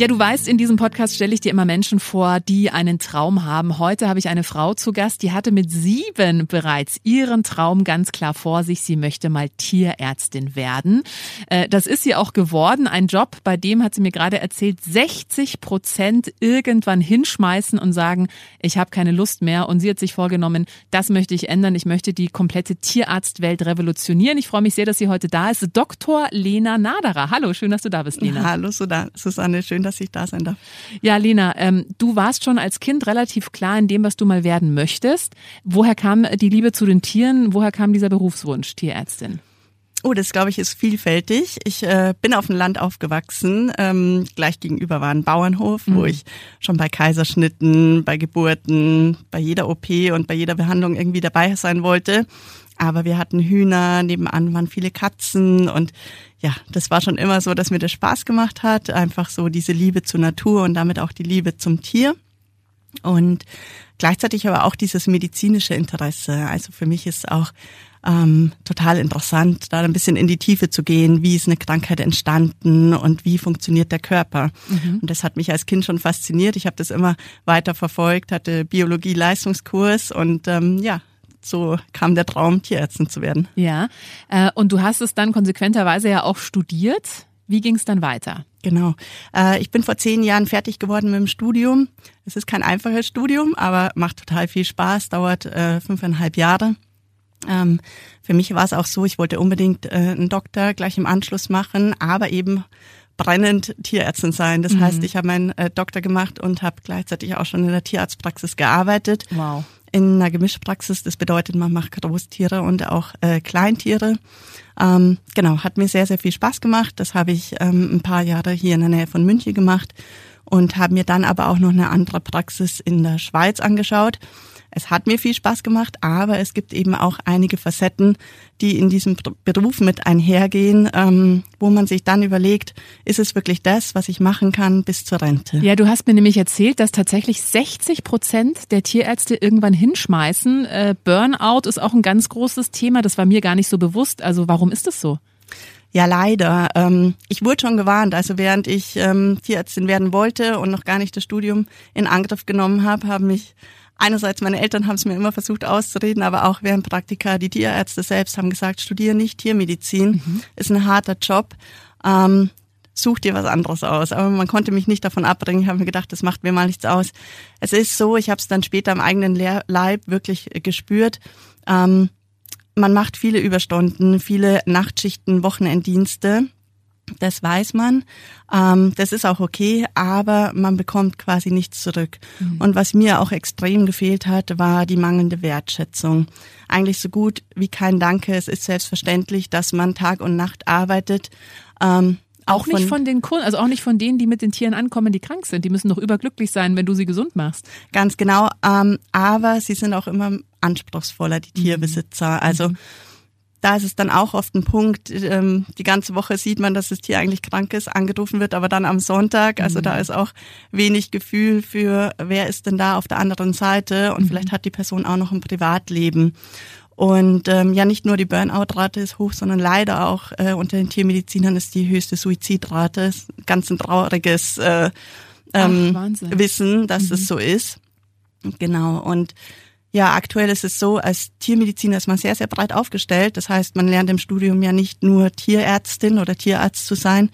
Ja, du weißt, in diesem Podcast stelle ich dir immer Menschen vor, die einen Traum haben. Heute habe ich eine Frau zu Gast, die hatte mit sieben bereits ihren Traum ganz klar vor sich. Sie möchte mal Tierärztin werden. Äh, das ist sie auch geworden. Ein Job, bei dem hat sie mir gerade erzählt, 60 Prozent irgendwann hinschmeißen und sagen, ich habe keine Lust mehr. Und sie hat sich vorgenommen, das möchte ich ändern. Ich möchte die komplette Tierarztwelt revolutionieren. Ich freue mich sehr, dass sie heute da ist. Dr. Lena Naderer. Hallo, schön, dass du da bist, Lena. Hallo, Susanne. Schön, dass ich da sein darf. Ja, Lena, ähm, du warst schon als Kind relativ klar in dem, was du mal werden möchtest. Woher kam die Liebe zu den Tieren? Woher kam dieser Berufswunsch, Tierärztin? Oh, das glaube ich ist vielfältig. Ich äh, bin auf dem Land aufgewachsen. Ähm, gleich gegenüber war ein Bauernhof, mhm. wo ich schon bei Kaiserschnitten, bei Geburten, bei jeder OP und bei jeder Behandlung irgendwie dabei sein wollte. Aber wir hatten Hühner, nebenan waren viele Katzen und ja, das war schon immer so, dass mir das Spaß gemacht hat. Einfach so diese Liebe zur Natur und damit auch die Liebe zum Tier. Und gleichzeitig aber auch dieses medizinische Interesse. Also für mich ist auch ähm, total interessant, da ein bisschen in die Tiefe zu gehen. Wie ist eine Krankheit entstanden und wie funktioniert der Körper? Mhm. Und das hat mich als Kind schon fasziniert. Ich habe das immer weiter verfolgt, hatte Biologie-Leistungskurs und ähm, ja, so kam der Traum, Tierärztin zu werden. Ja, äh, und du hast es dann konsequenterweise ja auch studiert. Wie ging es dann weiter? Genau. Äh, ich bin vor zehn Jahren fertig geworden mit dem Studium. Es ist kein einfaches Studium, aber macht total viel Spaß, dauert äh, fünfeinhalb Jahre. Ähm, für mich war es auch so, ich wollte unbedingt einen Doktor gleich im Anschluss machen, aber eben brennend Tierärztin sein. Das mhm. heißt, ich habe meinen Doktor gemacht und habe gleichzeitig auch schon in der Tierarztpraxis gearbeitet. Wow in einer Gemischpraxis. Das bedeutet, man macht Großtiere und auch äh, Kleintiere. Ähm, genau, hat mir sehr, sehr viel Spaß gemacht. Das habe ich ähm, ein paar Jahre hier in der Nähe von München gemacht und habe mir dann aber auch noch eine andere Praxis in der Schweiz angeschaut. Es hat mir viel Spaß gemacht, aber es gibt eben auch einige Facetten, die in diesem Beruf mit einhergehen, ähm, wo man sich dann überlegt, ist es wirklich das, was ich machen kann bis zur Rente? Ja, du hast mir nämlich erzählt, dass tatsächlich 60 Prozent der Tierärzte irgendwann hinschmeißen. Äh, Burnout ist auch ein ganz großes Thema, das war mir gar nicht so bewusst. Also warum ist das so? Ja, leider. Ähm, ich wurde schon gewarnt. Also während ich ähm, Tierärztin werden wollte und noch gar nicht das Studium in Angriff genommen habe, haben mich einerseits meine Eltern haben es mir immer versucht auszureden, aber auch während Praktika die Tierärzte selbst haben gesagt, studiere nicht Tiermedizin, mhm. ist ein harter Job. Ähm, such dir was anderes aus. Aber man konnte mich nicht davon abbringen. Ich habe mir gedacht, das macht mir mal nichts aus. Es ist so, ich habe es dann später im eigenen Leib wirklich gespürt. Ähm, man macht viele Überstunden, viele Nachtschichten, Wochenenddienste. Das weiß man. Ähm, das ist auch okay, aber man bekommt quasi nichts zurück. Mhm. Und was mir auch extrem gefehlt hat, war die mangelnde Wertschätzung. Eigentlich so gut wie kein Danke. Es ist selbstverständlich, dass man Tag und Nacht arbeitet. Ähm, auch, auch nicht von, von den Kunden, also auch nicht von denen, die mit den Tieren ankommen, die krank sind. Die müssen doch überglücklich sein, wenn du sie gesund machst. Ganz genau. Ähm, aber sie sind auch immer anspruchsvoller, die mhm. Tierbesitzer. Also mhm da ist es dann auch oft ein Punkt, ähm, die ganze Woche sieht man, dass das Tier eigentlich krank ist, angerufen wird, aber dann am Sonntag, also mhm. da ist auch wenig Gefühl für, wer ist denn da auf der anderen Seite und mhm. vielleicht hat die Person auch noch ein Privatleben. Und ähm, ja, nicht nur die Burnout-Rate ist hoch, sondern leider auch äh, unter den Tiermedizinern ist die höchste Suizidrate. Ganz ein trauriges äh, ähm, Ach, Wissen, dass mhm. es so ist. Genau. Und Ja, aktuell ist es so, als Tiermediziner ist man sehr, sehr breit aufgestellt. Das heißt, man lernt im Studium ja nicht nur Tierärztin oder Tierarzt zu sein,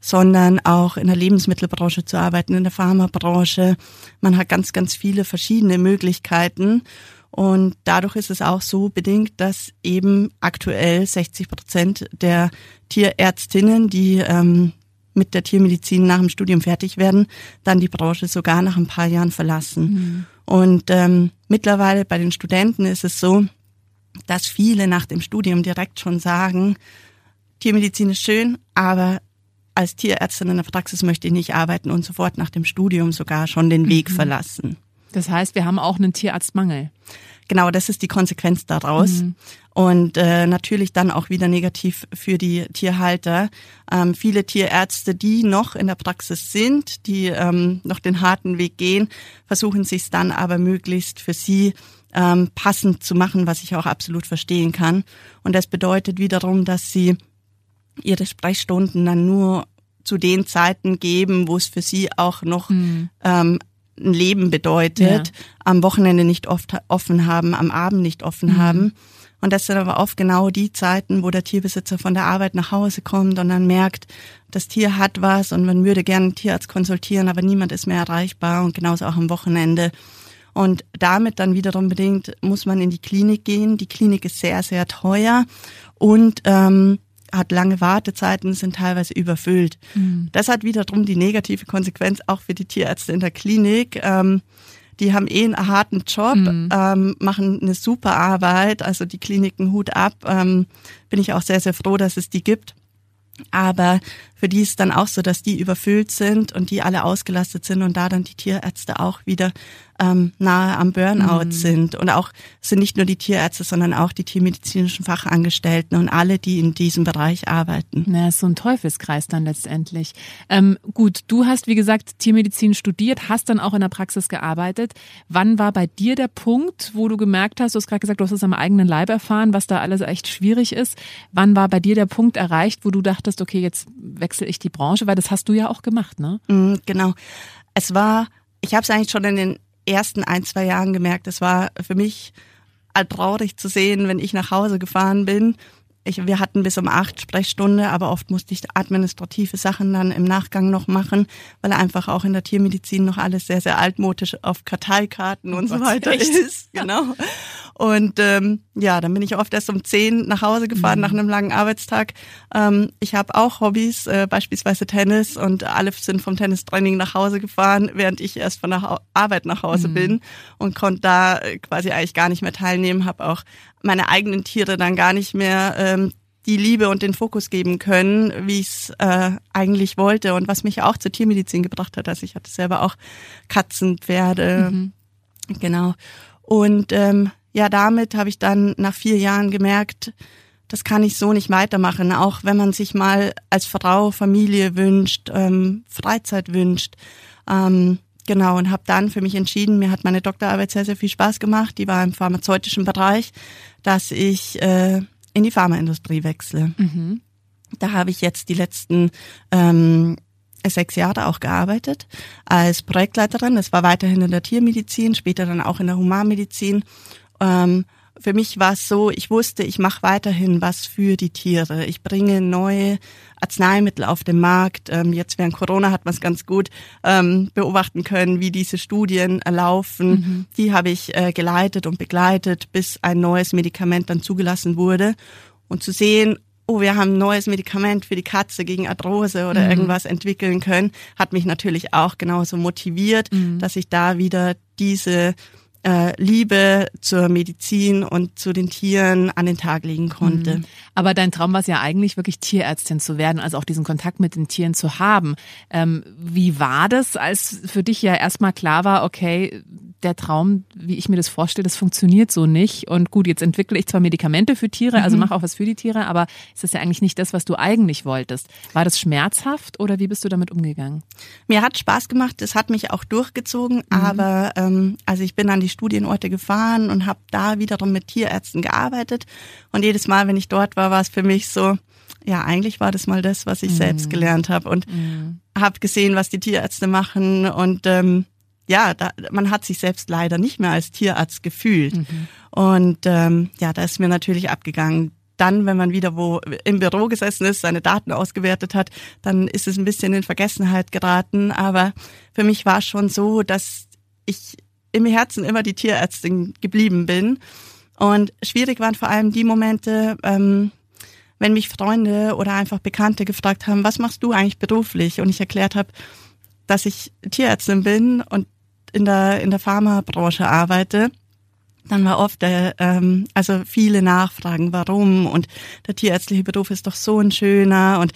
sondern auch in der Lebensmittelbranche zu arbeiten, in der Pharmabranche. Man hat ganz, ganz viele verschiedene Möglichkeiten. Und dadurch ist es auch so bedingt, dass eben aktuell 60 Prozent der Tierärztinnen, die ähm, mit der Tiermedizin nach dem Studium fertig werden, dann die Branche sogar nach ein paar Jahren verlassen. Mhm. Und ähm, mittlerweile bei den Studenten ist es so, dass viele nach dem Studium direkt schon sagen, Tiermedizin ist schön, aber als Tierärztin in der Praxis möchte ich nicht arbeiten und sofort nach dem Studium sogar schon den Weg mhm. verlassen. Das heißt, wir haben auch einen Tierarztmangel. Genau, das ist die Konsequenz daraus. Mhm. Und äh, natürlich dann auch wieder negativ für die Tierhalter. Ähm, viele Tierärzte, die noch in der Praxis sind, die ähm, noch den harten Weg gehen, versuchen sich dann aber möglichst für sie ähm, passend zu machen, was ich auch absolut verstehen kann. Und das bedeutet wiederum, dass sie ihre Sprechstunden dann nur zu den Zeiten geben, wo es für sie auch noch mhm. ähm, ein Leben bedeutet, ja. am Wochenende nicht oft offen haben, am Abend nicht offen mhm. haben. Und das sind aber oft genau die Zeiten, wo der Tierbesitzer von der Arbeit nach Hause kommt und dann merkt, das Tier hat was und man würde gerne einen Tierarzt konsultieren, aber niemand ist mehr erreichbar und genauso auch am Wochenende. Und damit dann wiederum bedingt muss man in die Klinik gehen. Die Klinik ist sehr, sehr teuer und ähm, hat lange Wartezeiten, sind teilweise überfüllt. Mhm. Das hat wiederum die negative Konsequenz auch für die Tierärzte in der Klinik. Ähm, die haben eh einen harten Job, mhm. ähm, machen eine super Arbeit, also die Kliniken Hut ab. Ähm, bin ich auch sehr, sehr froh, dass es die gibt. Aber für die ist dann auch so, dass die überfüllt sind und die alle ausgelastet sind und da dann die Tierärzte auch wieder ähm, nahe am Burnout mhm. sind. Und auch sind nicht nur die Tierärzte, sondern auch die tiermedizinischen Fachangestellten und alle, die in diesem Bereich arbeiten. Na, ist so ein Teufelskreis dann letztendlich. Ähm, gut, du hast, wie gesagt, Tiermedizin studiert, hast dann auch in der Praxis gearbeitet. Wann war bei dir der Punkt, wo du gemerkt hast, du hast gerade gesagt, du hast es am eigenen Leib erfahren, was da alles echt schwierig ist. Wann war bei dir der Punkt erreicht, wo du dachtest, okay, jetzt wechsle ich die Branche, weil das hast du ja auch gemacht, ne? Mm, genau. Es war, ich habe es eigentlich schon in den ersten ein, zwei Jahren gemerkt, es war für mich traurig zu sehen, wenn ich nach Hause gefahren bin. Ich, wir hatten bis um acht Sprechstunde, aber oft musste ich administrative Sachen dann im Nachgang noch machen, weil einfach auch in der Tiermedizin noch alles sehr, sehr altmodisch auf Karteikarten und so weiter echt? ist. Genau. Und ähm, ja, dann bin ich oft erst um zehn nach Hause gefahren mhm. nach einem langen Arbeitstag. Ähm, ich habe auch Hobbys, äh, beispielsweise Tennis und alle sind vom Tennistraining nach Hause gefahren, während ich erst von der ha Arbeit nach Hause mhm. bin und konnte da äh, quasi eigentlich gar nicht mehr teilnehmen, habe auch meine eigenen Tiere dann gar nicht mehr ähm, die Liebe und den Fokus geben können, wie ich es äh, eigentlich wollte und was mich auch zur Tiermedizin gebracht hat. Also ich hatte selber auch Katzen, Pferde, mhm. genau. Und ähm, ja, damit habe ich dann nach vier Jahren gemerkt, das kann ich so nicht weitermachen, auch wenn man sich mal als Frau Familie wünscht, ähm, Freizeit wünscht. Ähm, genau, und habe dann für mich entschieden, mir hat meine Doktorarbeit sehr, sehr viel Spaß gemacht, die war im pharmazeutischen Bereich, dass ich äh, in die Pharmaindustrie wechsle. Mhm. Da habe ich jetzt die letzten ähm, sechs Jahre auch gearbeitet als Projektleiterin. Das war weiterhin in der Tiermedizin, später dann auch in der Humanmedizin ähm, für mich war es so, ich wusste, ich mache weiterhin was für die Tiere. Ich bringe neue Arzneimittel auf den Markt. Ähm, jetzt während Corona hat man es ganz gut ähm, beobachten können, wie diese Studien laufen. Mhm. Die habe ich äh, geleitet und begleitet, bis ein neues Medikament dann zugelassen wurde. Und zu sehen, oh, wir haben ein neues Medikament für die Katze gegen Arthrose oder mhm. irgendwas entwickeln können, hat mich natürlich auch genauso motiviert, mhm. dass ich da wieder diese Liebe zur Medizin und zu den Tieren an den Tag legen konnte. Mhm. Aber dein Traum war es ja eigentlich wirklich Tierärztin zu werden, also auch diesen Kontakt mit den Tieren zu haben. Ähm, wie war das, als für dich ja erstmal klar war, okay, der Traum, wie ich mir das vorstelle, das funktioniert so nicht. Und gut, jetzt entwickle ich zwar Medikamente für Tiere, also mhm. mache auch was für die Tiere, aber es ist ja eigentlich nicht das, was du eigentlich wolltest. War das schmerzhaft oder wie bist du damit umgegangen? Mir hat Spaß gemacht, es hat mich auch durchgezogen, mhm. aber ähm, also ich bin an die Studienorte gefahren und habe da wiederum mit Tierärzten gearbeitet. Und jedes Mal, wenn ich dort war, war es für mich so, ja, eigentlich war das mal das, was ich mhm. selbst gelernt habe und mhm. habe gesehen, was die Tierärzte machen und ähm, ja, da, man hat sich selbst leider nicht mehr als Tierarzt gefühlt. Mhm. Und ähm, ja, da ist mir natürlich abgegangen. Dann, wenn man wieder wo im Büro gesessen ist, seine Daten ausgewertet hat, dann ist es ein bisschen in Vergessenheit geraten. Aber für mich war es schon so, dass ich im Herzen immer die Tierärztin geblieben bin. Und schwierig waren vor allem die Momente, ähm, wenn mich Freunde oder einfach Bekannte gefragt haben, was machst du eigentlich beruflich? Und ich erklärt habe, dass ich Tierärztin bin und in der, in der Pharmabranche arbeite, dann war oft der, ähm, also viele Nachfragen, warum und der tierärztliche Beruf ist doch so ein schöner und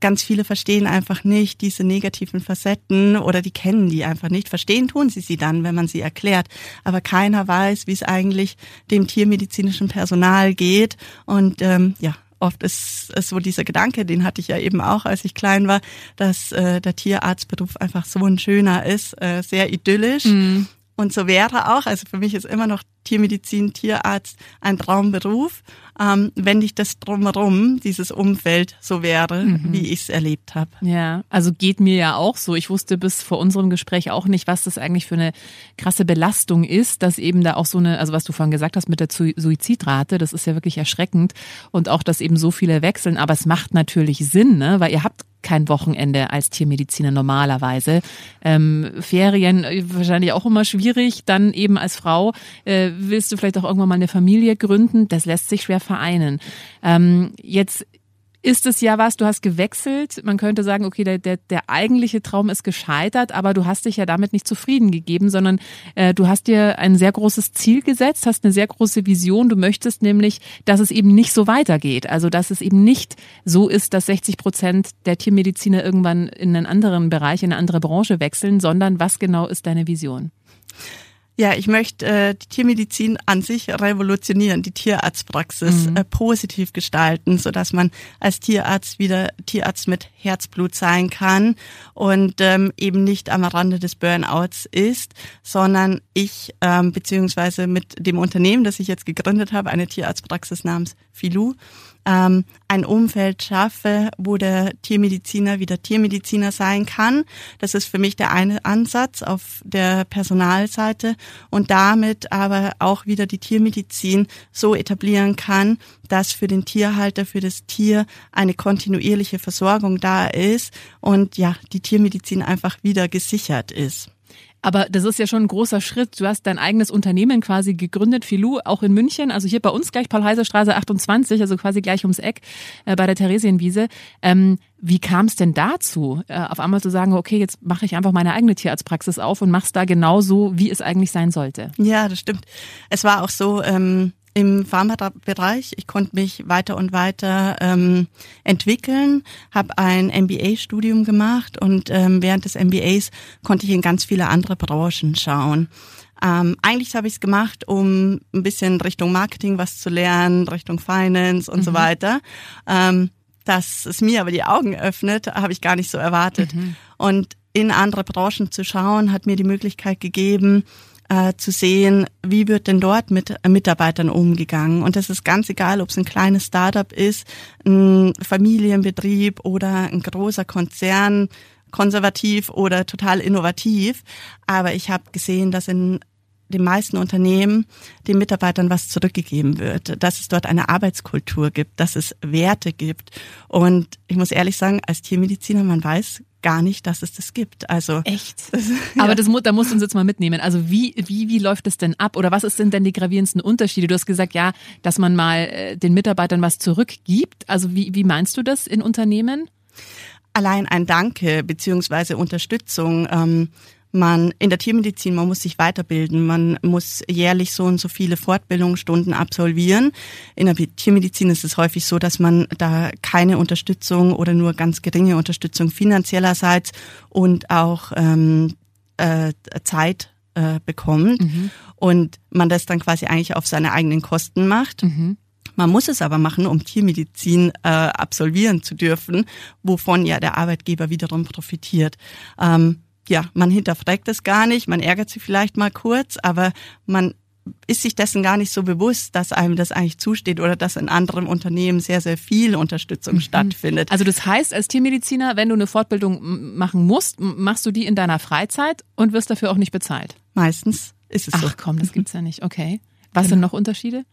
ganz viele verstehen einfach nicht diese negativen Facetten oder die kennen die einfach nicht. Verstehen tun sie sie dann, wenn man sie erklärt. Aber keiner weiß, wie es eigentlich dem tiermedizinischen Personal geht. Und ähm, ja, oft ist es so dieser Gedanke, den hatte ich ja eben auch, als ich klein war, dass äh, der Tierarztberuf einfach so ein schöner ist, äh, sehr idyllisch. Mhm. Und so wäre auch, also für mich ist immer noch Tiermedizin, Tierarzt ein Traumberuf, ähm, wenn nicht das drumherum, dieses Umfeld so wäre, mhm. wie ich es erlebt habe. Ja, also geht mir ja auch so. Ich wusste bis vor unserem Gespräch auch nicht, was das eigentlich für eine krasse Belastung ist, dass eben da auch so eine, also was du vorhin gesagt hast mit der Suizidrate, das ist ja wirklich erschreckend und auch, dass eben so viele wechseln, aber es macht natürlich Sinn, ne? weil ihr habt kein Wochenende als Tiermediziner normalerweise. Ähm, Ferien äh, wahrscheinlich auch immer schwierig. Dann eben als Frau äh, willst du vielleicht auch irgendwann mal eine Familie gründen. Das lässt sich schwer vereinen. Ähm, jetzt ist es ja was, du hast gewechselt. Man könnte sagen, okay, der, der, der eigentliche Traum ist gescheitert, aber du hast dich ja damit nicht zufrieden gegeben, sondern äh, du hast dir ein sehr großes Ziel gesetzt, hast eine sehr große Vision. Du möchtest nämlich, dass es eben nicht so weitergeht. Also, dass es eben nicht so ist, dass 60 Prozent der Tiermediziner irgendwann in einen anderen Bereich, in eine andere Branche wechseln, sondern was genau ist deine Vision? Ja, ich möchte äh, die Tiermedizin an sich revolutionieren, die Tierarztpraxis mhm. äh, positiv gestalten, so dass man als Tierarzt wieder Tierarzt mit Herzblut sein kann und ähm, eben nicht am Rande des Burnouts ist, sondern ich ähm, beziehungsweise mit dem Unternehmen, das ich jetzt gegründet habe, eine Tierarztpraxis namens Filou, ähm, ein Umfeld schaffe, wo der Tiermediziner wieder Tiermediziner sein kann. Das ist für mich der eine Ansatz auf der Personalseite und damit aber auch wieder die Tiermedizin so etablieren kann, dass für den Tierhalter, für das Tier eine kontinuierliche Versorgung da ist und ja, die Tiermedizin einfach wieder gesichert ist. Aber das ist ja schon ein großer Schritt. Du hast dein eigenes Unternehmen quasi gegründet, Filou, auch in München, also hier bei uns gleich Paul-Heiser-Straße 28, also quasi gleich ums Eck äh, bei der Theresienwiese. Ähm, wie kam es denn dazu, äh, auf einmal zu sagen, okay, jetzt mache ich einfach meine eigene Tierarztpraxis auf und mach's da genauso, wie es eigentlich sein sollte? Ja, das stimmt. Es war auch so, ähm, im Pharmabereich. Ich konnte mich weiter und weiter ähm, entwickeln, habe ein MBA-Studium gemacht und ähm, während des MBAs konnte ich in ganz viele andere Branchen schauen. Ähm, eigentlich habe ich es gemacht, um ein bisschen Richtung Marketing was zu lernen, Richtung Finance und mhm. so weiter. Ähm, dass es mir aber die Augen öffnet, habe ich gar nicht so erwartet. Mhm. Und in andere Branchen zu schauen, hat mir die Möglichkeit gegeben, äh, zu sehen, wie wird denn dort mit Mitarbeitern umgegangen. Und das ist ganz egal, ob es ein kleines Startup ist, ein Familienbetrieb oder ein großer Konzern, konservativ oder total innovativ. Aber ich habe gesehen, dass in den meisten Unternehmen den Mitarbeitern was zurückgegeben wird, dass es dort eine Arbeitskultur gibt, dass es Werte gibt. Und ich muss ehrlich sagen, als Tiermediziner, man weiß gar nicht, dass es das gibt. Also echt. Das, ja. Aber das da musst du uns jetzt mal mitnehmen. Also wie wie wie läuft es denn ab oder was sind denn die gravierendsten Unterschiede? Du hast gesagt, ja, dass man mal äh, den Mitarbeitern was zurückgibt. Also wie wie meinst du das in Unternehmen? Allein ein Danke beziehungsweise Unterstützung. Ähm, man in der Tiermedizin, man muss sich weiterbilden, man muss jährlich so und so viele Fortbildungsstunden absolvieren. In der Tiermedizin ist es häufig so, dass man da keine Unterstützung oder nur ganz geringe Unterstützung finanziellerseits und auch ähm, äh, Zeit äh, bekommt mhm. und man das dann quasi eigentlich auf seine eigenen Kosten macht. Mhm. Man muss es aber machen, um Tiermedizin äh, absolvieren zu dürfen, wovon ja der Arbeitgeber wiederum profitiert. Ähm, ja, man hinterfragt es gar nicht, man ärgert sich vielleicht mal kurz, aber man ist sich dessen gar nicht so bewusst, dass einem das eigentlich zusteht oder dass in anderen Unternehmen sehr, sehr viel Unterstützung mhm. stattfindet. Also das heißt, als Tiermediziner, wenn du eine Fortbildung machen musst, machst du die in deiner Freizeit und wirst dafür auch nicht bezahlt? Meistens ist es Ach, so. Ach komm, das gibt's ja nicht. Okay. Was genau. sind noch Unterschiede?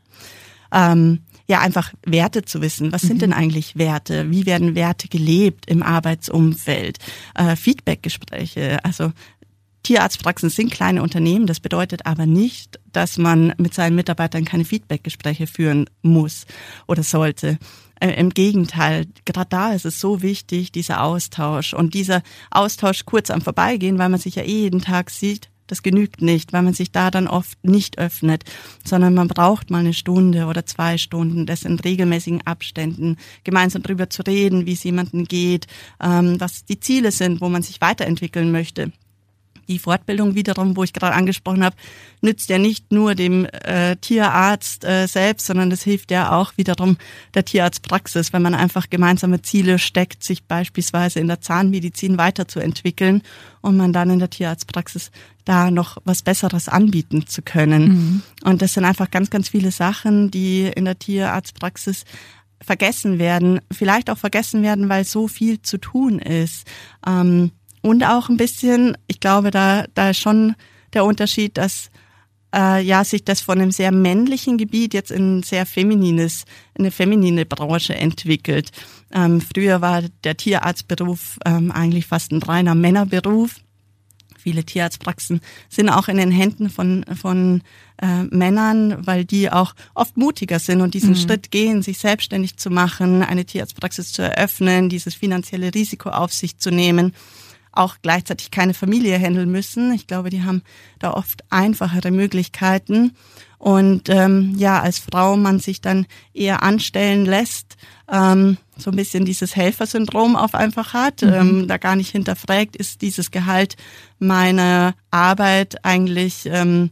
Ähm, ja, einfach Werte zu wissen. Was sind mhm. denn eigentlich Werte? Wie werden Werte gelebt im Arbeitsumfeld? Äh, Feedbackgespräche, also Tierarztpraxen sind kleine Unternehmen. Das bedeutet aber nicht, dass man mit seinen Mitarbeitern keine Feedbackgespräche führen muss oder sollte. Äh, Im Gegenteil, gerade da ist es so wichtig, dieser Austausch und dieser Austausch kurz am Vorbeigehen, weil man sich ja eh jeden Tag sieht, das genügt nicht, weil man sich da dann oft nicht öffnet, sondern man braucht mal eine Stunde oder zwei Stunden, das in regelmäßigen Abständen, gemeinsam darüber zu reden, wie es jemandem geht, ähm, was die Ziele sind, wo man sich weiterentwickeln möchte die Fortbildung wiederum, wo ich gerade angesprochen habe, nützt ja nicht nur dem äh, Tierarzt äh, selbst, sondern es hilft ja auch wiederum der Tierarztpraxis, wenn man einfach gemeinsame Ziele steckt, sich beispielsweise in der Zahnmedizin weiterzuentwickeln und man dann in der Tierarztpraxis da noch was Besseres anbieten zu können. Mhm. Und das sind einfach ganz, ganz viele Sachen, die in der Tierarztpraxis vergessen werden, vielleicht auch vergessen werden, weil so viel zu tun ist. Ähm, und auch ein bisschen, ich glaube, da, da ist schon der Unterschied, dass äh, ja sich das von einem sehr männlichen Gebiet jetzt in ein sehr feminines, in eine feminine Branche entwickelt. Ähm, früher war der Tierarztberuf ähm, eigentlich fast ein reiner Männerberuf. Viele Tierarztpraxen sind auch in den Händen von, von äh, Männern, weil die auch oft mutiger sind und diesen mhm. Schritt gehen, sich selbstständig zu machen, eine Tierarztpraxis zu eröffnen, dieses finanzielle Risiko auf sich zu nehmen auch gleichzeitig keine Familie handeln müssen. Ich glaube, die haben da oft einfachere Möglichkeiten. Und ähm, ja, als Frau man sich dann eher anstellen lässt, ähm, so ein bisschen dieses Helfersyndrom auf einfach hat, mhm. ähm, da gar nicht hinterfragt, ist dieses Gehalt meiner Arbeit eigentlich ähm,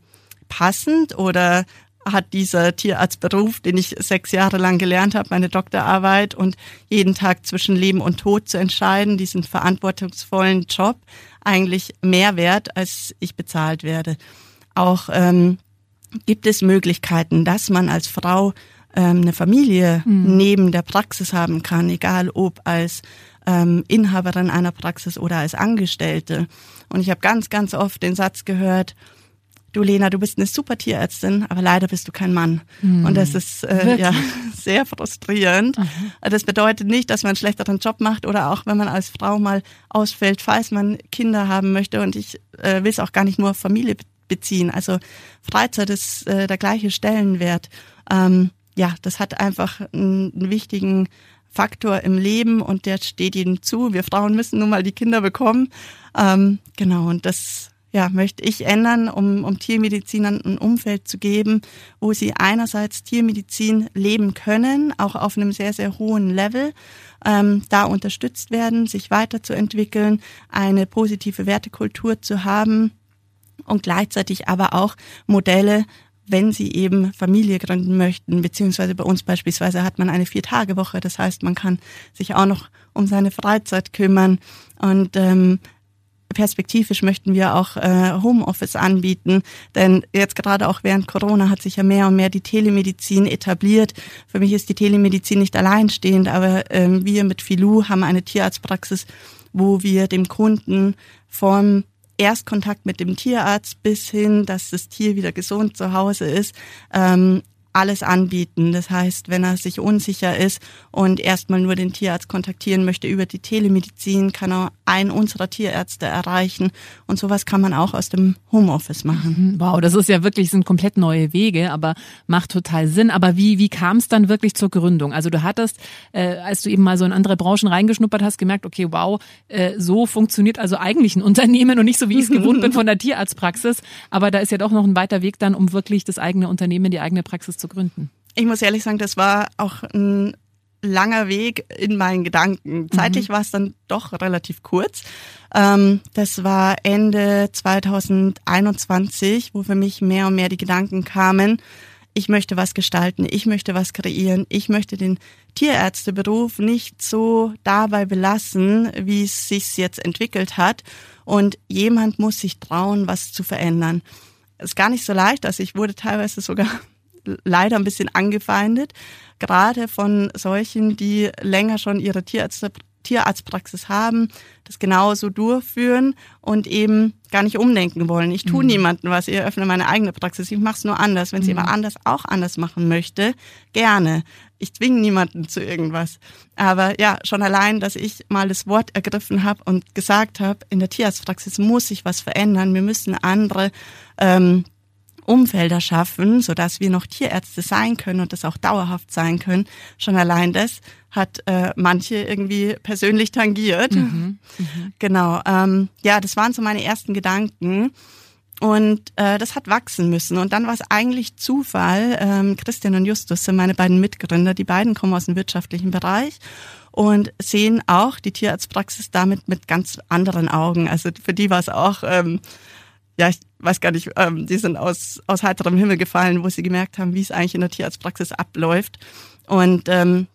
passend oder hat dieser Tierarztberuf, den ich sechs Jahre lang gelernt habe, meine Doktorarbeit und jeden Tag zwischen Leben und Tod zu entscheiden, diesen verantwortungsvollen Job, eigentlich mehr wert, als ich bezahlt werde. Auch ähm, gibt es Möglichkeiten, dass man als Frau ähm, eine Familie mhm. neben der Praxis haben kann, egal ob als ähm, Inhaberin einer Praxis oder als Angestellte. Und ich habe ganz, ganz oft den Satz gehört, du Lena, du bist eine super Tierärztin, aber leider bist du kein Mann. Mhm. Und das ist äh, ja sehr frustrierend. Mhm. Das bedeutet nicht, dass man einen schlechteren Job macht oder auch wenn man als Frau mal ausfällt, falls man Kinder haben möchte. Und ich äh, will es auch gar nicht nur auf Familie beziehen. Also Freizeit ist äh, der gleiche Stellenwert. Ähm, ja, das hat einfach einen, einen wichtigen Faktor im Leben und der steht jedem zu. Wir Frauen müssen nun mal die Kinder bekommen. Ähm, genau, und das ja, möchte ich ändern, um, um Tiermedizinern ein Umfeld zu geben, wo sie einerseits Tiermedizin leben können, auch auf einem sehr, sehr hohen Level, ähm, da unterstützt werden, sich weiterzuentwickeln, eine positive Wertekultur zu haben und gleichzeitig aber auch Modelle, wenn sie eben Familie gründen möchten, beziehungsweise bei uns beispielsweise hat man eine Vier-Tage-Woche, das heißt, man kann sich auch noch um seine Freizeit kümmern. Und ähm, perspektivisch möchten wir auch äh, Homeoffice anbieten, denn jetzt gerade auch während Corona hat sich ja mehr und mehr die Telemedizin etabliert. Für mich ist die Telemedizin nicht alleinstehend, aber ähm, wir mit Filou haben eine Tierarztpraxis, wo wir dem Kunden vom Erstkontakt mit dem Tierarzt bis hin, dass das Tier wieder gesund zu Hause ist, ähm, alles anbieten. Das heißt, wenn er sich unsicher ist und erstmal nur den Tierarzt kontaktieren möchte über die Telemedizin, kann er einen unserer Tierärzte erreichen. Und sowas kann man auch aus dem Homeoffice machen. Mhm. Wow, das ist ja wirklich, sind komplett neue Wege, aber macht total Sinn. Aber wie, wie kam es dann wirklich zur Gründung? Also du hattest, äh, als du eben mal so in andere Branchen reingeschnuppert hast, gemerkt, okay, wow, äh, so funktioniert also eigentlich ein Unternehmen und nicht so, wie ich es gewohnt bin von der Tierarztpraxis. Aber da ist ja doch noch ein weiter Weg dann, um wirklich das eigene Unternehmen, die eigene Praxis zu gründen? Ich muss ehrlich sagen, das war auch ein langer Weg in meinen Gedanken. Zeitlich mhm. war es dann doch relativ kurz. Ähm, das war Ende 2021, wo für mich mehr und mehr die Gedanken kamen, ich möchte was gestalten, ich möchte was kreieren, ich möchte den Tierärzteberuf nicht so dabei belassen, wie es sich jetzt entwickelt hat. Und jemand muss sich trauen, was zu verändern ist gar nicht so leicht. Also ich wurde teilweise sogar leider ein bisschen angefeindet, gerade von solchen, die länger schon ihre Tierärzte Tierarztpraxis haben, das genauso durchführen und eben gar nicht umdenken wollen. Ich tue mhm. niemandem was, ich eröffne meine eigene Praxis, ich mache es nur anders. Wenn mhm. sie aber anders auch anders machen möchte, gerne. Ich zwinge niemanden zu irgendwas. Aber ja, schon allein, dass ich mal das Wort ergriffen habe und gesagt habe, in der Tierarztpraxis muss sich was verändern. Wir müssen andere ähm, Umfelder schaffen, so dass wir noch Tierärzte sein können und das auch dauerhaft sein können. Schon allein das hat äh, manche irgendwie persönlich tangiert. Mhm, mhm. Genau. Ähm, ja, das waren so meine ersten Gedanken. Und äh, das hat wachsen müssen. Und dann war es eigentlich Zufall. Ähm, Christian und Justus sind meine beiden Mitgründer. Die beiden kommen aus dem wirtschaftlichen Bereich und sehen auch die Tierarztpraxis damit mit ganz anderen Augen. Also für die war es auch ähm, ja, ich weiß gar nicht, ähm, die sind aus, aus heiterem Himmel gefallen, wo sie gemerkt haben, wie es eigentlich in der Tierarztpraxis abläuft. Und ähm,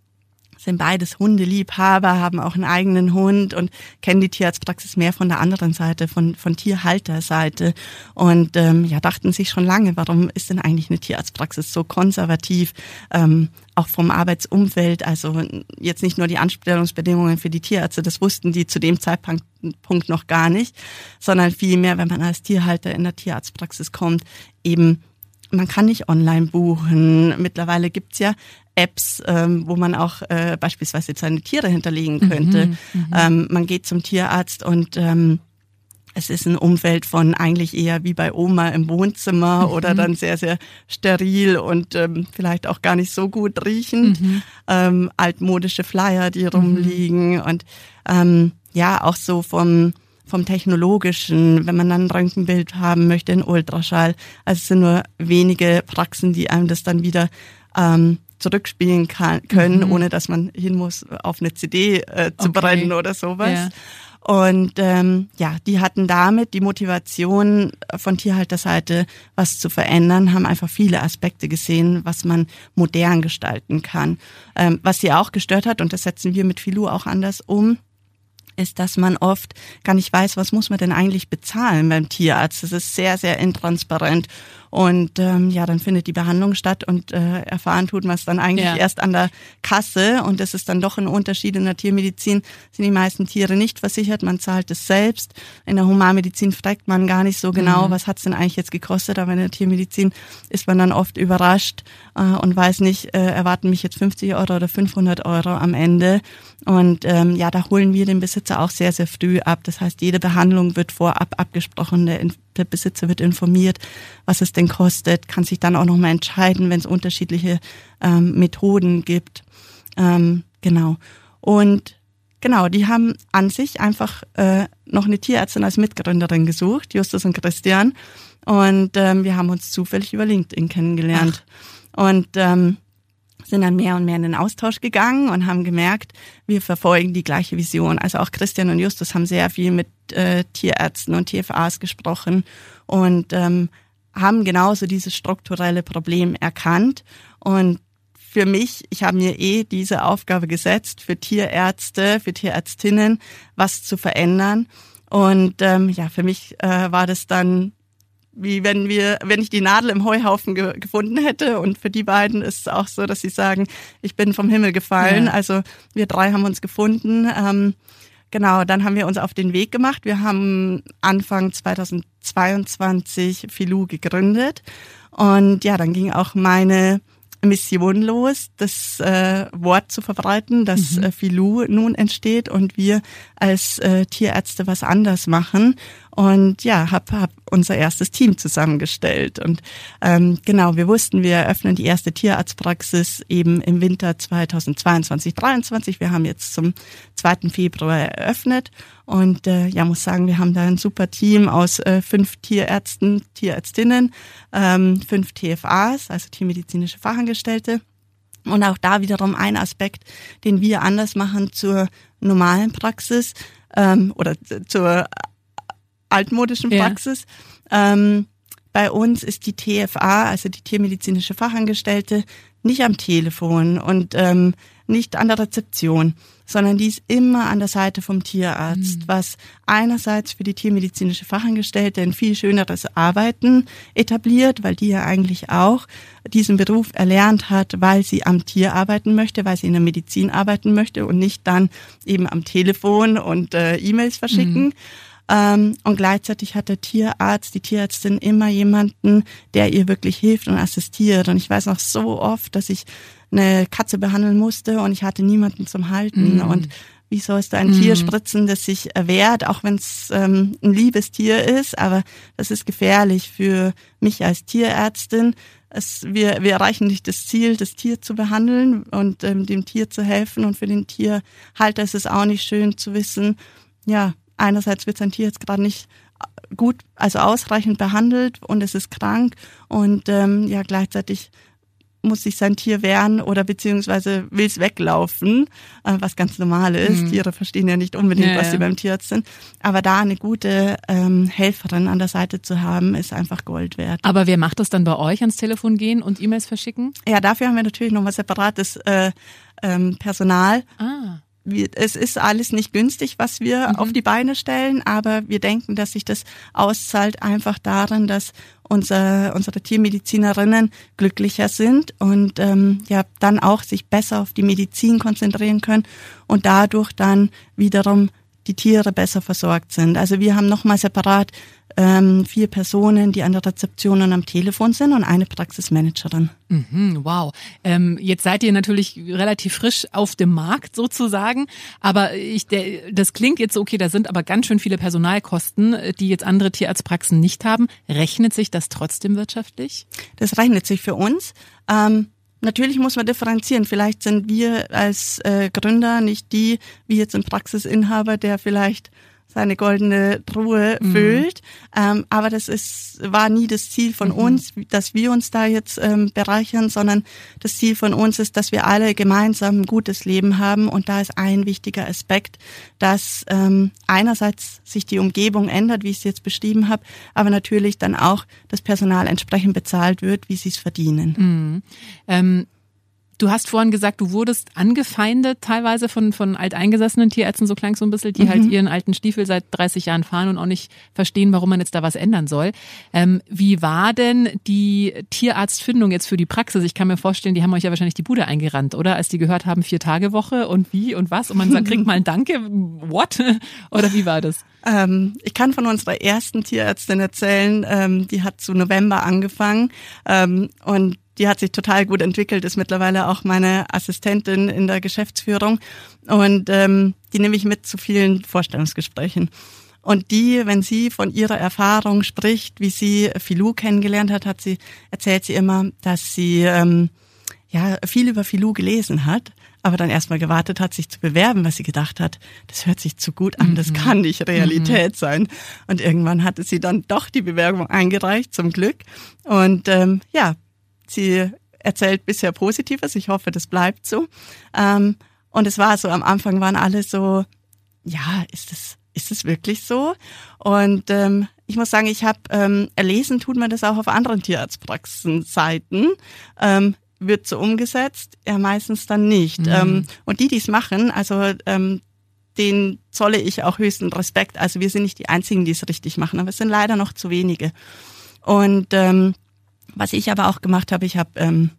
sind beides Hundeliebhaber, haben auch einen eigenen Hund und kennen die Tierarztpraxis mehr von der anderen Seite, von, von Tierhalterseite. Und ähm, ja, dachten sich schon lange, warum ist denn eigentlich eine Tierarztpraxis so konservativ, ähm, auch vom Arbeitsumfeld, also jetzt nicht nur die Anstellungsbedingungen für die Tierärzte, das wussten die zu dem Zeitpunkt noch gar nicht, sondern vielmehr, wenn man als Tierhalter in der Tierarztpraxis kommt, eben man kann nicht online buchen. Mittlerweile gibt's ja Apps, ähm, wo man auch äh, beispielsweise seine Tiere hinterlegen könnte. Mhm, mhm, ähm, man geht zum Tierarzt und ähm, es ist ein Umfeld von eigentlich eher wie bei Oma im Wohnzimmer mhm. oder dann sehr, sehr steril und ähm, vielleicht auch gar nicht so gut riechend. Mhm. Ähm, altmodische Flyer, die rumliegen mhm. und ähm, ja, auch so vom vom technologischen, wenn man dann ein Röntgenbild haben möchte, ein Ultraschall. Also es sind nur wenige Praxen, die einem das dann wieder ähm, zurückspielen kann, können, mhm. ohne dass man hin muss, auf eine CD äh, zu okay. brennen oder sowas. Ja. Und ähm, ja, die hatten damit die Motivation von Tierhalterseite, was zu verändern, haben einfach viele Aspekte gesehen, was man modern gestalten kann. Ähm, was sie auch gestört hat, und das setzen wir mit Filou auch anders um, ist, dass man oft gar nicht weiß, was muss man denn eigentlich bezahlen beim Tierarzt. Das ist sehr, sehr intransparent. Und ähm, ja, dann findet die Behandlung statt und äh, erfahren tut man es dann eigentlich ja. erst an der Kasse. Und das ist dann doch ein Unterschied. In der Tiermedizin sind die meisten Tiere nicht versichert, man zahlt es selbst. In der Humanmedizin fragt man gar nicht so genau, mhm. was hat's denn eigentlich jetzt gekostet. Aber in der Tiermedizin ist man dann oft überrascht äh, und weiß nicht, äh, erwarten mich jetzt 50 Euro oder 500 Euro am Ende. Und ähm, ja, da holen wir den Besitzer auch sehr, sehr früh ab. Das heißt, jede Behandlung wird vorab abgesprochen. Der, der Besitzer wird informiert, was es denn kostet, kann sich dann auch nochmal entscheiden, wenn es unterschiedliche ähm, Methoden gibt. Ähm, genau. Und genau, die haben an sich einfach äh, noch eine Tierärztin als Mitgründerin gesucht, Justus und Christian. Und ähm, wir haben uns zufällig über LinkedIn kennengelernt. Ach. Und ähm, sind dann mehr und mehr in den Austausch gegangen und haben gemerkt, wir verfolgen die gleiche Vision. Also auch Christian und Justus haben sehr viel mit äh, Tierärzten und TFAs gesprochen und ähm, haben genauso dieses strukturelle Problem erkannt. Und für mich, ich habe mir eh diese Aufgabe gesetzt, für Tierärzte, für Tierärztinnen was zu verändern. Und ähm, ja, für mich äh, war das dann wie wenn wir, wenn ich die Nadel im Heuhaufen ge gefunden hätte. Und für die beiden ist es auch so, dass sie sagen, ich bin vom Himmel gefallen. Ja. Also wir drei haben uns gefunden. Ähm, genau, dann haben wir uns auf den Weg gemacht. Wir haben Anfang 2022 Filou gegründet. Und ja, dann ging auch meine Mission los, das äh, Wort zu verbreiten, dass mhm. äh, Filou nun entsteht und wir als äh, Tierärzte was anders machen und ja, hab, hab unser erstes Team zusammengestellt. Und ähm, genau, wir wussten, wir eröffnen die erste Tierarztpraxis eben im Winter 2022, 2023. Wir haben jetzt zum 2. Februar eröffnet. Und äh, ja, muss sagen, wir haben da ein super Team aus äh, fünf Tierärzten, Tierärztinnen, ähm, fünf TFAs, also tiermedizinische Fachangestellte. Und auch da wiederum ein Aspekt, den wir anders machen zur normalen Praxis ähm, oder zur altmodischen Praxis. Ja. Ähm, bei uns ist die TFA, also die tiermedizinische Fachangestellte, nicht am Telefon und ähm, nicht an der Rezeption, sondern die ist immer an der Seite vom Tierarzt, mhm. was einerseits für die tiermedizinische Fachangestellte ein viel schöneres Arbeiten etabliert, weil die ja eigentlich auch diesen Beruf erlernt hat, weil sie am Tier arbeiten möchte, weil sie in der Medizin arbeiten möchte und nicht dann eben am Telefon und äh, E-Mails verschicken. Mhm. Ähm, und gleichzeitig hat der Tierarzt, die Tierärztin immer jemanden, der ihr wirklich hilft und assistiert. Und ich weiß noch so oft, dass ich eine Katze behandeln musste und ich hatte niemanden zum Halten. Mhm. Und wie sollst du ein mhm. Tier spritzen, das sich wehrt, auch wenn es ähm, ein liebes Tier ist, aber das ist gefährlich für mich als Tierärztin. Es, wir, wir erreichen nicht das Ziel, das Tier zu behandeln und ähm, dem Tier zu helfen. Und für den Tierhalter ist es auch nicht schön zu wissen, ja, einerseits wird sein Tier jetzt gerade nicht gut, also ausreichend behandelt und es ist krank und ähm, ja gleichzeitig muss sich sein Tier wehren oder beziehungsweise will es weglaufen, äh, was ganz normal ist. Mhm. Tiere verstehen ja nicht unbedingt, ja, was sie beim Tierarzt sind. Aber da eine gute ähm, Helferin an der Seite zu haben, ist einfach Gold wert. Aber wer macht das dann bei euch, ans Telefon gehen und E-Mails verschicken? Ja, dafür haben wir natürlich nochmal separates äh, ähm, Personal. Ah wir, es ist alles nicht günstig, was wir mhm. auf die Beine stellen, aber wir denken, dass sich das auszahlt einfach darin, dass unser, unsere Tiermedizinerinnen glücklicher sind und ähm, ja dann auch sich besser auf die Medizin konzentrieren können und dadurch dann wiederum die Tiere besser versorgt sind. Also wir haben nochmal separat ähm, vier Personen, die an der Rezeption und am Telefon sind und eine Praxismanagerin. Mhm, wow. Ähm, jetzt seid ihr natürlich relativ frisch auf dem Markt sozusagen, aber ich, der, das klingt jetzt okay, da sind aber ganz schön viele Personalkosten, die jetzt andere Tierarztpraxen nicht haben. Rechnet sich das trotzdem wirtschaftlich? Das rechnet sich für uns. Ähm, Natürlich muss man differenzieren. Vielleicht sind wir als äh, Gründer nicht die, wie jetzt ein Praxisinhaber, der vielleicht seine goldene Truhe mhm. füllt. Ähm, aber das ist, war nie das Ziel von mhm. uns, dass wir uns da jetzt ähm, bereichern, sondern das Ziel von uns ist, dass wir alle gemeinsam ein gutes Leben haben. Und da ist ein wichtiger Aspekt, dass ähm, einerseits sich die Umgebung ändert, wie ich es jetzt beschrieben habe, aber natürlich dann auch das Personal entsprechend bezahlt wird, wie sie es verdienen. Mhm. Du hast vorhin gesagt, du wurdest angefeindet teilweise von, von alteingesessenen Tierärzten, so klang so ein bisschen, die halt mhm. halt ihren alten Stiefel seit 30 Jahren fahren und auch nicht verstehen, warum man jetzt da was ändern soll. Ähm, wie war denn die Tierarztfindung jetzt für die Praxis? Ich kann mir vorstellen, die haben euch ja wahrscheinlich die Bude eingerannt, oder? Als die gehört haben, vier Tage Woche und wie und was? Und man sagt, kriegt mal ein Danke, what? oder wie war das? Ähm, ich kann von unserer ersten Tierärztin erzählen, ähm, die hat zu November angefangen ähm, und die hat sich total gut entwickelt, ist mittlerweile auch meine Assistentin in der Geschäftsführung und ähm, die nehme ich mit zu vielen Vorstellungsgesprächen. Und die, wenn sie von ihrer Erfahrung spricht, wie sie Filou kennengelernt hat, hat sie erzählt sie immer, dass sie ähm, ja viel über Filou gelesen hat, aber dann erstmal gewartet hat, sich zu bewerben, was sie gedacht hat, das hört sich zu gut an, das mhm. kann nicht Realität mhm. sein. Und irgendwann hatte sie dann doch die Bewerbung eingereicht, zum Glück. Und ähm, ja, Sie erzählt bisher Positives. Ich hoffe, das bleibt so. Ähm, und es war so, am Anfang waren alle so, ja, ist es ist es wirklich so? Und ähm, ich muss sagen, ich habe ähm, erlesen, tut man das auch auf anderen Tierarztpraxenseiten. Ähm, wird so umgesetzt, ja meistens dann nicht. Mhm. Ähm, und die, die es machen, also ähm, den zolle ich auch höchsten Respekt. Also wir sind nicht die Einzigen, die es richtig machen, aber es sind leider noch zu wenige. Und ähm, was ich aber auch gemacht habe, ich habe ähm,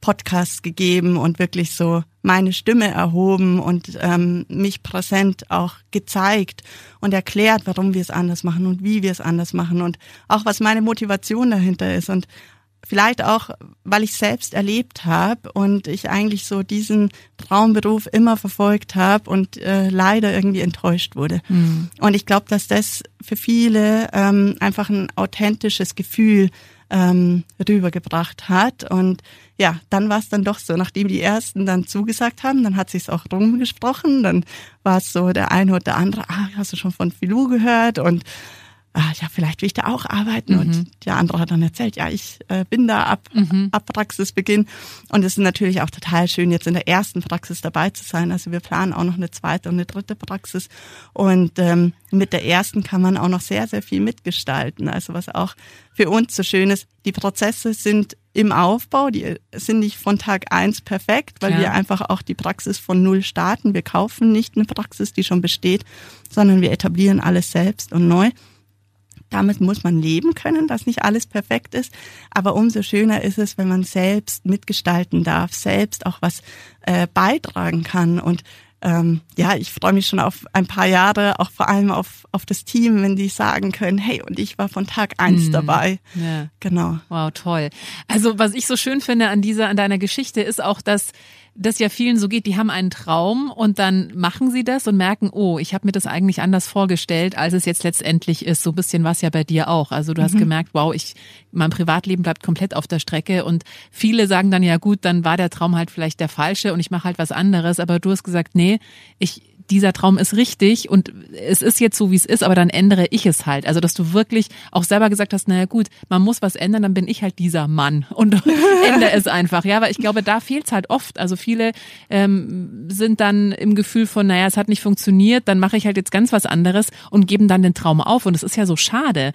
Podcasts gegeben und wirklich so meine Stimme erhoben und ähm, mich präsent auch gezeigt und erklärt, warum wir es anders machen und wie wir es anders machen und auch was meine Motivation dahinter ist. Und vielleicht auch, weil ich selbst erlebt habe und ich eigentlich so diesen Traumberuf immer verfolgt habe und äh, leider irgendwie enttäuscht wurde. Mhm. Und ich glaube, dass das für viele ähm, einfach ein authentisches Gefühl ähm, rübergebracht hat. Und ja, dann war es dann doch so, nachdem die ersten dann zugesagt haben, dann hat sich's auch rumgesprochen, dann war es so der eine oder der andere, ah, hast du schon von Filou gehört? Und ah, ja, vielleicht will ich da auch arbeiten. Mhm. Und der andere hat dann erzählt, ja, ich äh, bin da ab, mhm. ab Praxisbeginn. Und es ist natürlich auch total schön, jetzt in der ersten Praxis dabei zu sein. Also wir planen auch noch eine zweite und eine dritte Praxis. Und ähm, mit der ersten kann man auch noch sehr, sehr viel mitgestalten. Also was auch für uns so schön ist, die Prozesse sind im Aufbau, die sind nicht von Tag eins perfekt, weil ja. wir einfach auch die Praxis von null starten. Wir kaufen nicht eine Praxis, die schon besteht, sondern wir etablieren alles selbst und neu. Damit muss man leben können, dass nicht alles perfekt ist. Aber umso schöner ist es, wenn man selbst mitgestalten darf, selbst auch was äh, beitragen kann. Und ähm, ja, ich freue mich schon auf ein paar Jahre, auch vor allem auf, auf das Team, wenn die sagen können, hey, und ich war von Tag eins mhm. dabei. Ja. Genau. Wow, toll. Also was ich so schön finde an dieser, an deiner Geschichte ist auch, dass das ja vielen so geht, die haben einen Traum und dann machen sie das und merken, oh, ich habe mir das eigentlich anders vorgestellt, als es jetzt letztendlich ist. So ein bisschen was ja bei dir auch. Also du hast mhm. gemerkt, wow, ich mein Privatleben bleibt komplett auf der Strecke und viele sagen dann ja gut, dann war der Traum halt vielleicht der falsche und ich mache halt was anderes, aber du hast gesagt, nee, ich dieser Traum ist richtig und es ist jetzt so, wie es ist, aber dann ändere ich es halt. Also, dass du wirklich auch selber gesagt hast, naja gut, man muss was ändern, dann bin ich halt dieser Mann und ändere es einfach. Ja, weil ich glaube, da fehlt es halt oft. Also viele ähm, sind dann im Gefühl von, naja, es hat nicht funktioniert, dann mache ich halt jetzt ganz was anderes und geben dann den Traum auf. Und es ist ja so schade.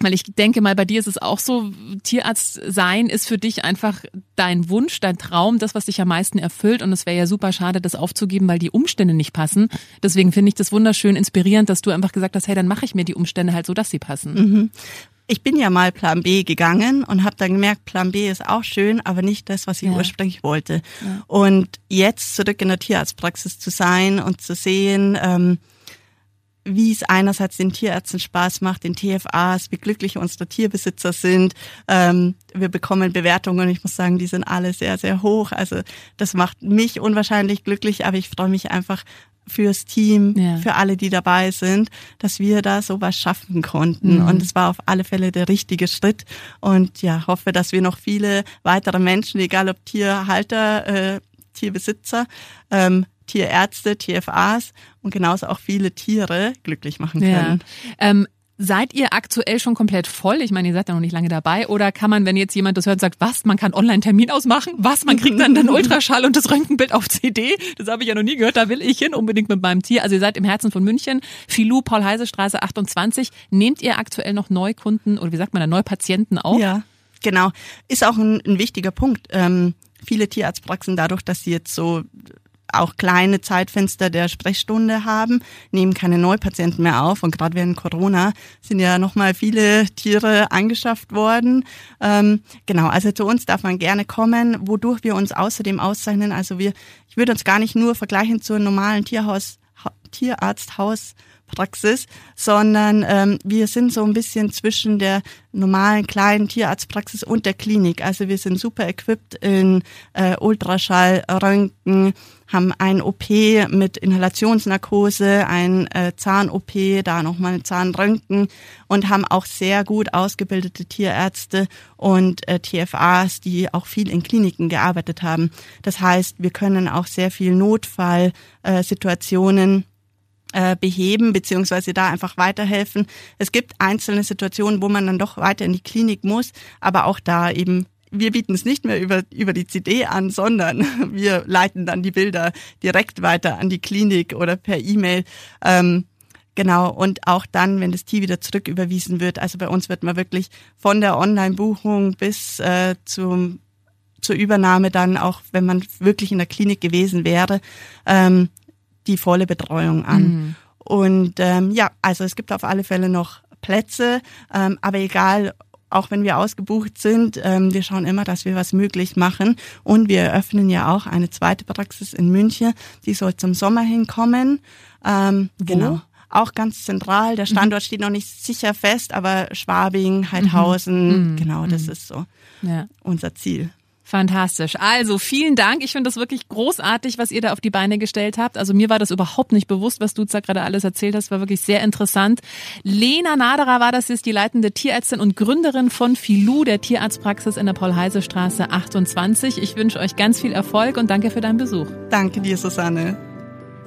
Weil ich denke mal, bei dir ist es auch so, Tierarzt sein ist für dich einfach dein Wunsch, dein Traum, das, was dich am meisten erfüllt. Und es wäre ja super schade, das aufzugeben, weil die Umstände nicht passen. Deswegen finde ich das wunderschön inspirierend, dass du einfach gesagt hast, hey, dann mache ich mir die Umstände halt so, dass sie passen. Mhm. Ich bin ja mal Plan B gegangen und habe dann gemerkt, Plan B ist auch schön, aber nicht das, was ich ja. ursprünglich wollte. Ja. Und jetzt zurück in der Tierarztpraxis zu sein und zu sehen, ähm, wie es einerseits den Tierärzten Spaß macht, den TFAs, wie glücklich unsere Tierbesitzer sind. Ähm, wir bekommen Bewertungen, ich muss sagen, die sind alle sehr, sehr hoch. Also das macht mich unwahrscheinlich glücklich, aber ich freue mich einfach fürs Team, ja. für alle, die dabei sind, dass wir da sowas schaffen konnten. Mhm. Und es war auf alle Fälle der richtige Schritt. Und ja, hoffe, dass wir noch viele weitere Menschen, egal ob Tierhalter, äh, Tierbesitzer, ähm, Tierärzte, TFAs und genauso auch viele Tiere glücklich machen können. Ja. Ähm, Seid ihr aktuell schon komplett voll? Ich meine, ihr seid ja noch nicht lange dabei. Oder kann man, wenn jetzt jemand das hört und sagt, was, man kann Online-Termin ausmachen? Was, man kriegt dann den Ultraschall und das Röntgenbild auf CD? Das habe ich ja noch nie gehört, da will ich hin, unbedingt mit meinem Tier. Also ihr seid im Herzen von München, Filou, Paul-Heise-Straße 28. Nehmt ihr aktuell noch Neukunden oder wie sagt man da, Neupatienten auf? Ja, genau. Ist auch ein, ein wichtiger Punkt. Ähm, viele Tierarztpraxen, dadurch, dass sie jetzt so auch kleine Zeitfenster der Sprechstunde haben, nehmen keine Neupatienten mehr auf. Und gerade während Corona sind ja nochmal viele Tiere angeschafft worden. Ähm, genau, also zu uns darf man gerne kommen, wodurch wir uns außerdem auszeichnen. Also wir, ich würde uns gar nicht nur vergleichen zur normalen Tierhaus, Tierarzthaus Praxis, sondern ähm, wir sind so ein bisschen zwischen der normalen kleinen Tierarztpraxis und der Klinik. Also wir sind super equipped in äh, Ultraschall, Röntgen, haben ein OP mit Inhalationsnarkose, ein äh, Zahn-OP, da nochmal ein Zahnröntgen und haben auch sehr gut ausgebildete Tierärzte und äh, TFAs, die auch viel in Kliniken gearbeitet haben. Das heißt, wir können auch sehr viel Notfallsituationen äh, äh, beheben beziehungsweise da einfach weiterhelfen. Es gibt einzelne Situationen, wo man dann doch weiter in die Klinik muss, aber auch da eben wir bieten es nicht mehr über, über die CD an, sondern wir leiten dann die Bilder direkt weiter an die Klinik oder per E-Mail. Ähm, genau, und auch dann, wenn das Tier wieder zurück überwiesen wird. Also bei uns wird man wirklich von der Online-Buchung bis äh, zum, zur Übernahme dann, auch wenn man wirklich in der Klinik gewesen wäre, ähm, die volle Betreuung an. Mhm. Und ähm, ja, also es gibt auf alle Fälle noch Plätze, ähm, aber egal, auch wenn wir ausgebucht sind, ähm, wir schauen immer, dass wir was möglich machen. Und wir eröffnen ja auch eine zweite Praxis in München, die soll zum Sommer hinkommen. Ähm, genau. Auch ganz zentral. Der Standort mhm. steht noch nicht sicher fest, aber Schwabing, Heidhausen, mhm. genau, das mhm. ist so ja. unser Ziel. Fantastisch. Also vielen Dank. Ich finde das wirklich großartig, was ihr da auf die Beine gestellt habt. Also mir war das überhaupt nicht bewusst, was du da gerade alles erzählt hast. War wirklich sehr interessant. Lena Naderer war das, ist die leitende Tierärztin und Gründerin von Filou, der Tierarztpraxis in der Paul-Heise-Straße 28. Ich wünsche euch ganz viel Erfolg und danke für deinen Besuch. Danke dir, Susanne.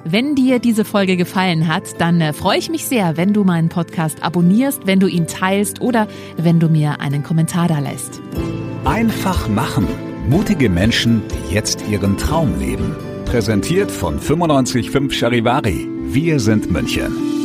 Wenn dir diese Folge gefallen hat, dann äh, freue ich mich sehr, wenn du meinen Podcast abonnierst, wenn du ihn teilst oder wenn du mir einen Kommentar da lässt. Einfach machen. Mutige Menschen, die jetzt ihren Traum leben. Präsentiert von 955 Charivari. Wir sind München.